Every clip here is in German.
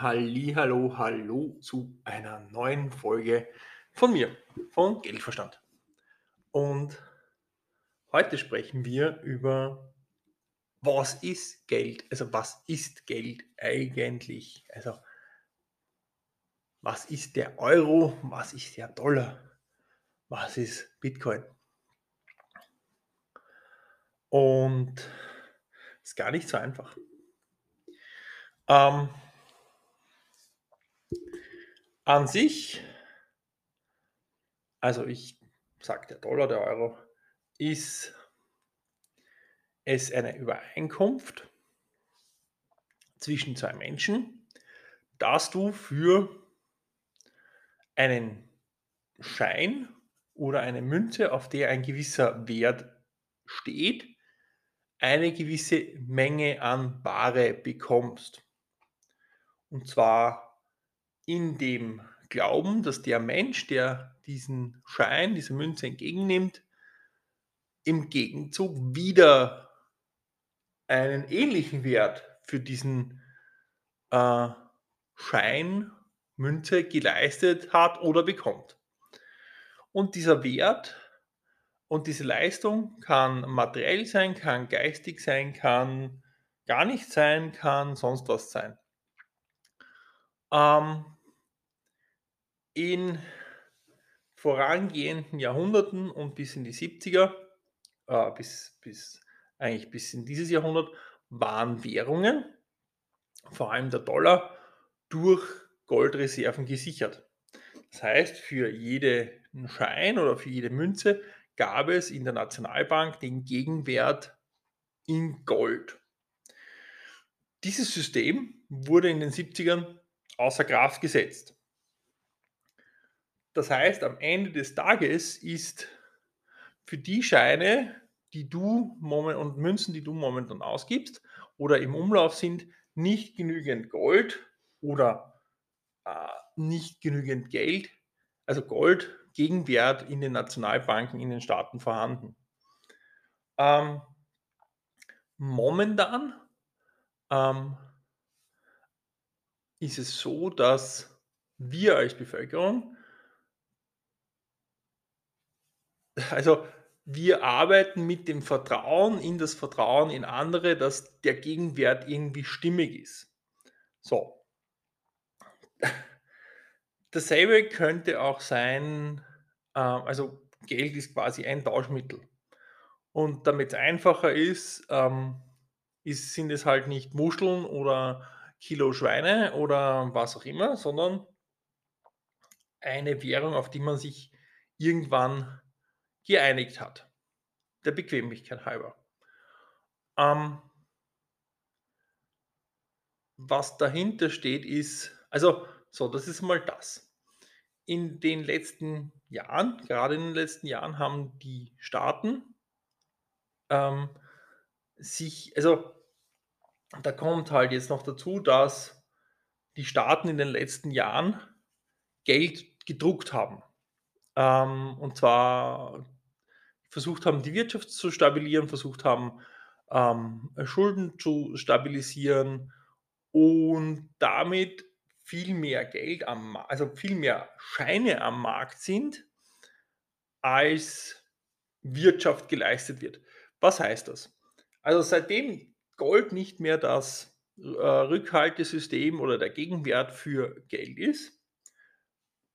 Hallihallo, hallo zu einer neuen Folge von mir, von Geldverstand. Und heute sprechen wir über, was ist Geld? Also was ist Geld eigentlich? Also was ist der Euro? Was ist der Dollar? Was ist Bitcoin? Und ist gar nicht so einfach. Ähm, an sich, also ich sage der Dollar, der Euro, ist es eine Übereinkunft zwischen zwei Menschen, dass du für einen Schein oder eine Münze, auf der ein gewisser Wert steht, eine gewisse Menge an Ware bekommst. Und zwar in dem Glauben, dass der Mensch, der diesen Schein, diese Münze entgegennimmt, im Gegenzug wieder einen ähnlichen Wert für diesen äh, Schein, Münze geleistet hat oder bekommt. Und dieser Wert und diese Leistung kann materiell sein, kann geistig sein, kann gar nicht sein, kann sonst was sein. Ähm, in vorangehenden Jahrhunderten und bis in die 70er, äh, bis, bis eigentlich bis in dieses Jahrhundert, waren Währungen, vor allem der Dollar, durch Goldreserven gesichert. Das heißt, für jeden Schein oder für jede Münze gab es in der Nationalbank den Gegenwert in Gold. Dieses System wurde in den 70ern außer Kraft gesetzt. Das heißt, am Ende des Tages ist für die Scheine, die du und Münzen, die du momentan ausgibst oder im Umlauf sind, nicht genügend Gold oder äh, nicht genügend Geld, also Gold, Gegenwert in den Nationalbanken in den Staaten vorhanden. Ähm, momentan ähm, ist es so, dass wir als Bevölkerung also wir arbeiten mit dem Vertrauen in das Vertrauen in andere, dass der Gegenwert irgendwie stimmig ist. So. Dasselbe könnte auch sein, äh, also Geld ist quasi ein Tauschmittel. Und damit es einfacher ist, ähm, ist, sind es halt nicht Muscheln oder Kilo Schweine oder was auch immer, sondern eine Währung, auf die man sich irgendwann geeinigt hat. Der Bequemlichkeit halber. Ähm, was dahinter steht, ist, also, so, das ist mal das. In den letzten Jahren, gerade in den letzten Jahren, haben die Staaten ähm, sich, also, da kommt halt jetzt noch dazu, dass die Staaten in den letzten Jahren Geld gedruckt haben. Ähm, und zwar versucht haben, die Wirtschaft zu stabilisieren, versucht haben, ähm, Schulden zu stabilisieren und damit viel mehr Geld am also viel mehr Scheine am Markt sind, als Wirtschaft geleistet wird. Was heißt das? Also seitdem Gold nicht mehr das äh, Rückhaltesystem oder der Gegenwert für Geld ist,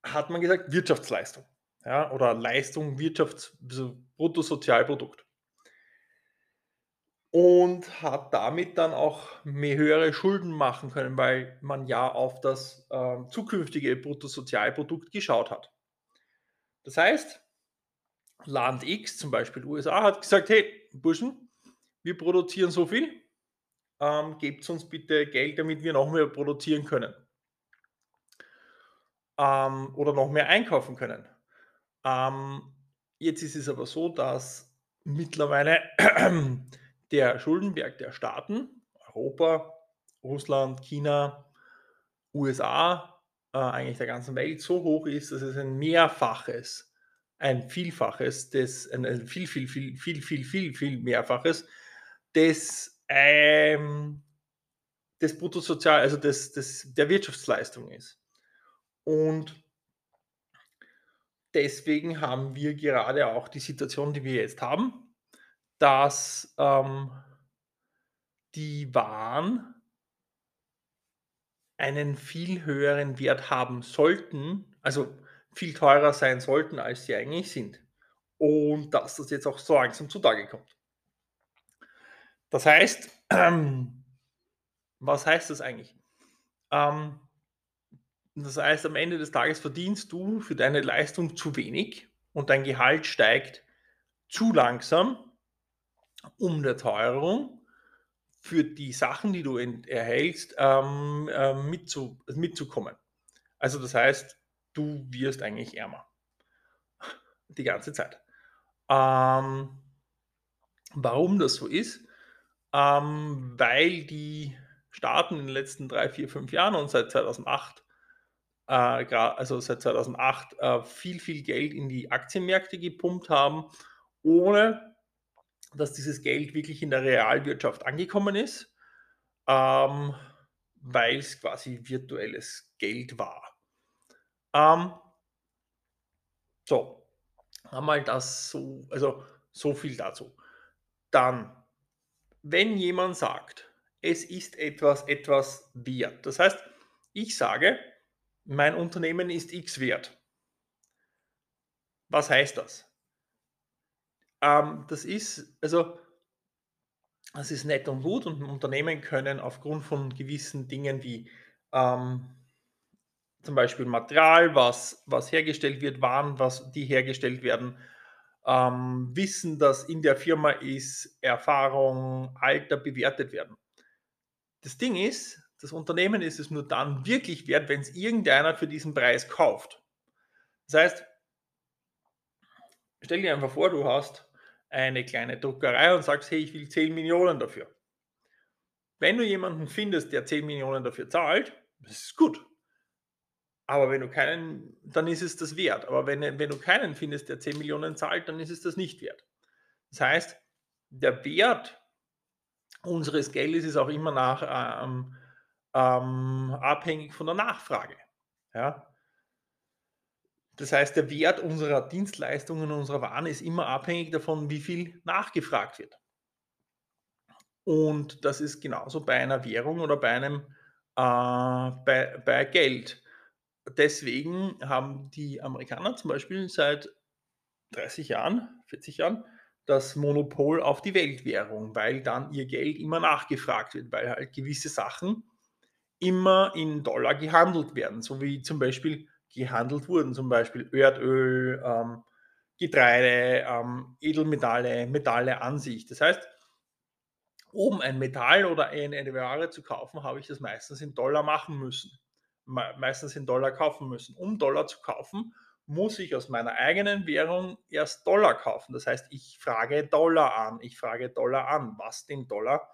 hat man gesagt Wirtschaftsleistung ja, oder Leistung, Wirtschafts-, Bruttosozialprodukt. Und hat damit dann auch mehr höhere Schulden machen können, weil man ja auf das äh, zukünftige Bruttosozialprodukt geschaut hat. Das heißt, Land X, zum Beispiel USA, hat gesagt, hey, Burschen, wir produzieren so viel, ähm, gebt uns bitte Geld, damit wir noch mehr produzieren können. Ähm, oder noch mehr einkaufen können. Ähm, jetzt ist es aber so, dass mittlerweile der Schuldenberg der Staaten, Europa, Russland, China, USA, äh, eigentlich der ganzen Welt so hoch ist, dass es ein Mehrfaches, ein Vielfaches des, ein, ein viel, viel, viel, viel, viel, viel, viel Mehrfaches des, ähm, des Bruttosozial also des des der Wirtschaftsleistung ist. Und deswegen haben wir gerade auch die Situation, die wir jetzt haben, dass, ähm die Waren einen viel höheren Wert haben sollten, also viel teurer sein sollten, als sie eigentlich sind. Und dass das jetzt auch so langsam zutage kommt. Das heißt, ähm, was heißt das eigentlich? Ähm, das heißt, am Ende des Tages verdienst du für deine Leistung zu wenig und dein Gehalt steigt zu langsam um der Teuerung für die Sachen, die du erhältst, ähm, ähm, mitzu mitzukommen. Also das heißt, du wirst eigentlich ärmer. Die ganze Zeit. Ähm, warum das so ist? Ähm, weil die Staaten in den letzten 3, 4, 5 Jahren und seit 2008, äh, also seit 2008 äh, viel, viel Geld in die Aktienmärkte gepumpt haben, ohne dass dieses Geld wirklich in der Realwirtschaft angekommen ist, ähm, weil es quasi virtuelles Geld war. Ähm, so, einmal das so, also so viel dazu. Dann, wenn jemand sagt, es ist etwas etwas wert, das heißt, ich sage, mein Unternehmen ist X wert. Was heißt das? Ähm, das ist also das ist nett und gut und Unternehmen können aufgrund von gewissen Dingen wie, ähm, zum Beispiel Material, was was hergestellt wird, Waren, was die hergestellt werden, ähm, Wissen, das in der Firma ist, Erfahrung, Alter bewertet werden. Das Ding ist, das Unternehmen ist es nur dann wirklich wert, wenn es irgendeiner für diesen Preis kauft. Das heißt stell dir einfach vor, du hast eine kleine Druckerei und sagst, hey, ich will 10 Millionen dafür. Wenn du jemanden findest, der 10 Millionen dafür zahlt, das ist gut. Aber wenn du keinen, dann ist es das wert. Aber wenn, wenn du keinen findest, der 10 Millionen zahlt, dann ist es das nicht wert. Das heißt, der Wert unseres Geldes ist auch immer nach, ähm, ähm, abhängig von der Nachfrage. Ja? Das heißt, der Wert unserer Dienstleistungen, unserer Waren ist immer abhängig davon, wie viel nachgefragt wird. Und das ist genauso bei einer Währung oder bei einem äh, bei, bei Geld. Deswegen haben die Amerikaner zum Beispiel seit 30 Jahren, 40 Jahren das Monopol auf die Weltwährung, weil dann ihr Geld immer nachgefragt wird, weil halt gewisse Sachen immer in Dollar gehandelt werden, so wie zum Beispiel gehandelt wurden, zum Beispiel Erdöl, ähm, Getreide, ähm, Edelmetalle, Metalle an sich. Das heißt, um ein Metall oder eine Ware zu kaufen, habe ich das meistens in Dollar machen müssen. Me meistens in Dollar kaufen müssen. Um Dollar zu kaufen, muss ich aus meiner eigenen Währung erst Dollar kaufen. Das heißt, ich frage Dollar an. Ich frage Dollar an, was den Dollar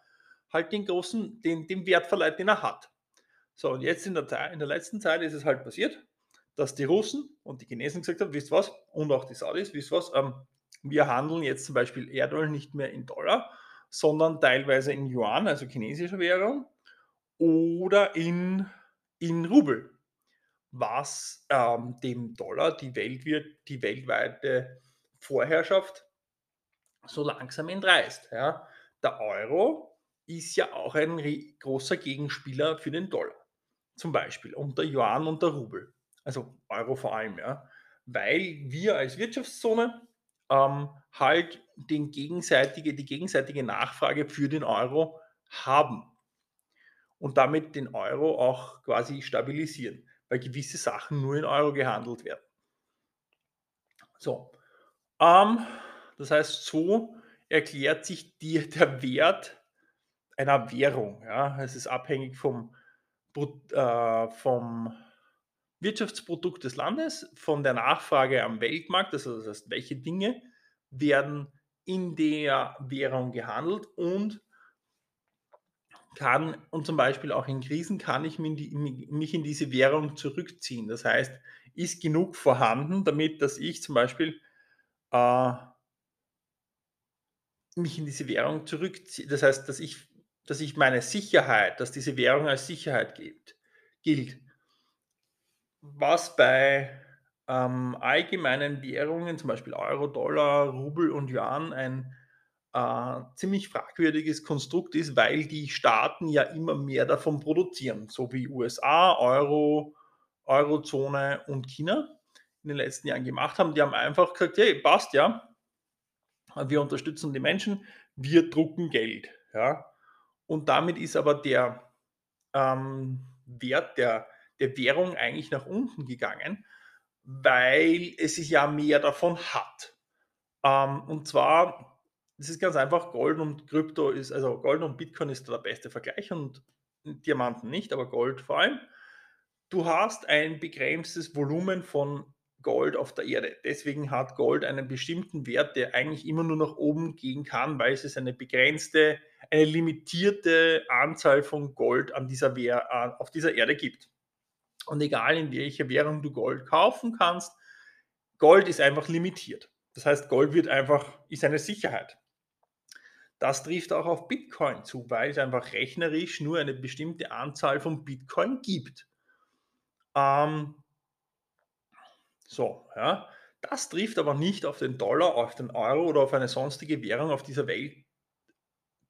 halt den großen, den, den Wert verleiht, den er hat. So, und jetzt in der, in der letzten Zeit ist es halt passiert, dass die Russen und die Chinesen gesagt haben, wisst was, und auch die Saudis, wisst was, ähm, wir handeln jetzt zum Beispiel Erdöl nicht mehr in Dollar, sondern teilweise in Yuan, also chinesischer Währung, oder in, in Rubel, was ähm, dem Dollar die, Weltwirt, die weltweite Vorherrschaft so langsam entreißt. Ja. Der Euro ist ja auch ein großer Gegenspieler für den Dollar, zum Beispiel, und der Yuan und der Rubel also Euro vor allem, ja, weil wir als Wirtschaftszone ähm, halt den gegenseitige, die gegenseitige Nachfrage für den Euro haben und damit den Euro auch quasi stabilisieren, weil gewisse Sachen nur in Euro gehandelt werden. So, ähm, das heißt, so erklärt sich dir der Wert einer Währung. Ja? Es ist abhängig vom, vom Wirtschaftsprodukt des Landes, von der Nachfrage am Weltmarkt, also das heißt, welche Dinge werden in der Währung gehandelt und kann, und zum Beispiel auch in Krisen kann ich mich in diese Währung zurückziehen. Das heißt, ist genug vorhanden, damit dass ich zum Beispiel äh, mich in diese Währung zurückziehe. Das heißt, dass ich dass ich meine Sicherheit dass diese Währung als Sicherheit gibt gilt. Was bei, ähm, allgemeinen Währungen, zum Beispiel Euro, Dollar, Rubel und Yuan ein, äh, ziemlich fragwürdiges Konstrukt ist, weil die Staaten ja immer mehr davon produzieren, so wie USA, Euro, Eurozone und China in den letzten Jahren gemacht haben. Die haben einfach gesagt: „Hey, passt ja. Wir unterstützen die Menschen, wir drucken Geld“, ja? Und damit ist aber der, ähm, Wert der der Währung eigentlich nach unten gegangen, weil es sich ja mehr davon hat. Ähm, und zwar, das ist ganz einfach, Gold und Krypto ist also Gold und Bitcoin ist der beste Vergleich und Diamanten nicht, aber Gold vor allem. Du hast ein begrenztes Volumen von Gold auf der Erde. Deswegen hat Gold einen bestimmten Wert, der eigentlich immer nur nach oben gehen kann, weil es eine begrenzte, eine limitierte Anzahl von Gold an dieser Wehr äh, auf dieser Erde gibt. Und egal in welcher Währung du Gold kaufen kannst, Gold ist einfach limitiert. Das heißt, Gold wird einfach ist eine Sicherheit. Das trifft auch auf Bitcoin zu, weil es einfach rechnerisch nur eine bestimmte Anzahl von Bitcoin gibt. Ähm, so, ja. Das trifft aber nicht auf den Dollar, auf den Euro oder auf eine sonstige Währung auf dieser Welt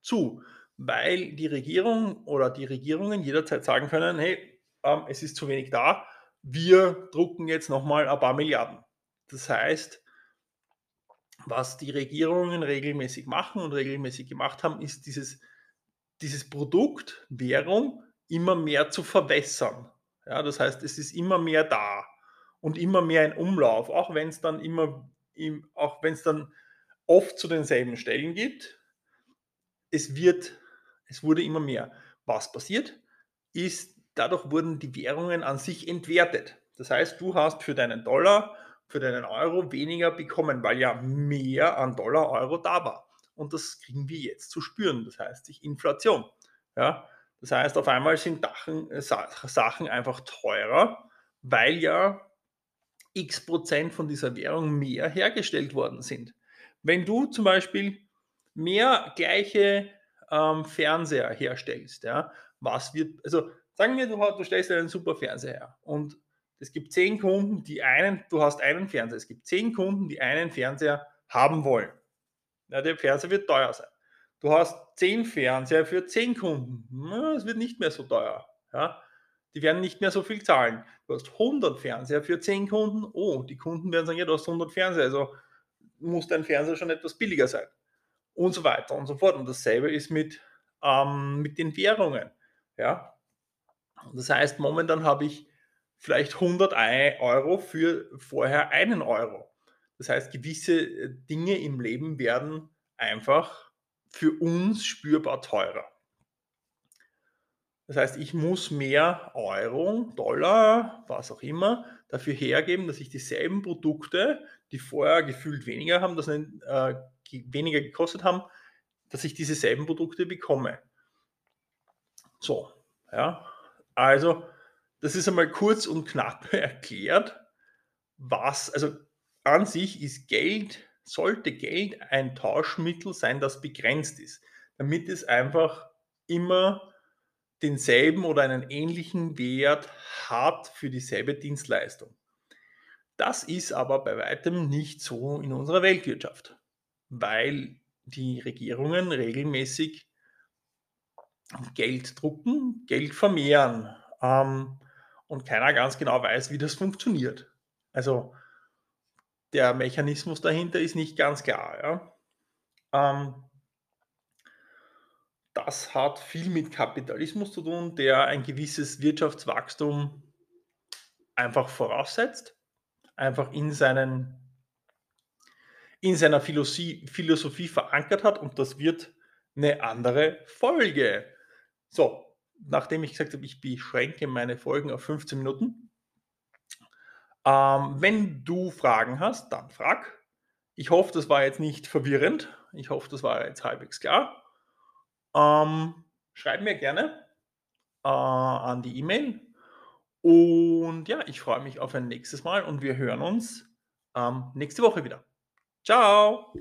zu, weil die Regierung oder die Regierungen jederzeit sagen können, hey, ähm, es ist zu wenig da, wir drucken jetzt nochmal ein paar Milliarden. Das heißt, was die Regierungen regelmäßig machen und regelmäßig gemacht haben, ist dieses, dieses Produkt Währung immer mehr zu verwässern. Ja, das heißt, es ist immer mehr da und immer mehr in Umlauf, auch wenn es dann immer, im, auch wenn es dann oft zu denselben Stellen gibt. Es wird, es wurde immer mehr. Was passiert, ist, dadurch wurden die Währungen an sich entwertet. Das heißt, du hast für deinen Dollar, für deinen Euro weniger bekommen, weil ja mehr an Dollar, Euro da war. Und das kriegen wir jetzt zu spüren. Das heißt, sich Inflation. Ja, das heißt, auf einmal sind Dachen, äh, Sachen einfach teurer, weil ja x Prozent von dieser Währung mehr hergestellt worden sind. Wenn du zum Beispiel mehr gleiche ähm, Fernseher herstellst, ja, was wird, also sagen wir, du, du stellst einen super Fernseher her und es gibt zehn Kunden, die einen, du hast einen Fernseher, es gibt zehn Kunden, die einen Fernseher haben wollen. Ja, der Fernseher wird teuer sein. Du hast zehn Fernseher für zehn Kunden. Es wird nicht mehr so teuer. Ja? Die werden nicht mehr so viel zahlen. Du hast 100 Fernseher für 10 Kunden. Oh, die Kunden werden sagen, ja, du hast 100 Fernseher, also muss dein Fernseher schon etwas billiger sein. Und so weiter und so fort. Und dasselbe ist mit, ähm, mit den Währungen. Ja? Das heißt, momentan habe ich vielleicht 100 Euro für vorher einen Euro. Das heißt, gewisse äh, Dinge im Leben werden einfach für uns spürbar teurer. Das heißt, ich muss mehr Euro, Dollar, was auch immer, dafür hergeben, dass ich dieselben Produkte, die vorher gefühlt weniger haben, das sind, äh, weniger gekostet haben, dass ich dieselben Produkte bekomme. So, ja. Also, das ist einmal kurz und knapp erklärt, was, also an sich ist Geld, sollte Geld ein Tauschmittel sein, das begrenzt ist, damit es einfach immer denselben oder einen ähnlichen Wert hat für dieselbe Dienstleistung. Das ist aber bei weitem nicht so in unserer Weltwirtschaft, weil die Regierungen regelmäßig Geld drucken, Geld vermehren ähm, und keiner ganz genau weiß, wie das funktioniert. Also der Mechanismus dahinter ist nicht ganz klar. Ja? Ähm, das hat viel mit Kapitalismus zu tun, der ein gewisses Wirtschaftswachstum einfach voraussetzt, einfach in, seinen, in seiner Philosophie, Philosophie verankert hat und das wird eine andere Folge. So, nachdem ich gesagt habe, ich beschränke meine Folgen auf 15 Minuten. Ähm, wenn du Fragen hast, dann frag. Ich hoffe, das war jetzt nicht verwirrend. Ich hoffe, das war jetzt halbwegs klar. Ähm, schreib mir gerne äh, an die E-Mail. Und ja, ich freue mich auf ein nächstes Mal und wir hören uns ähm, nächste Woche wieder. Ciao!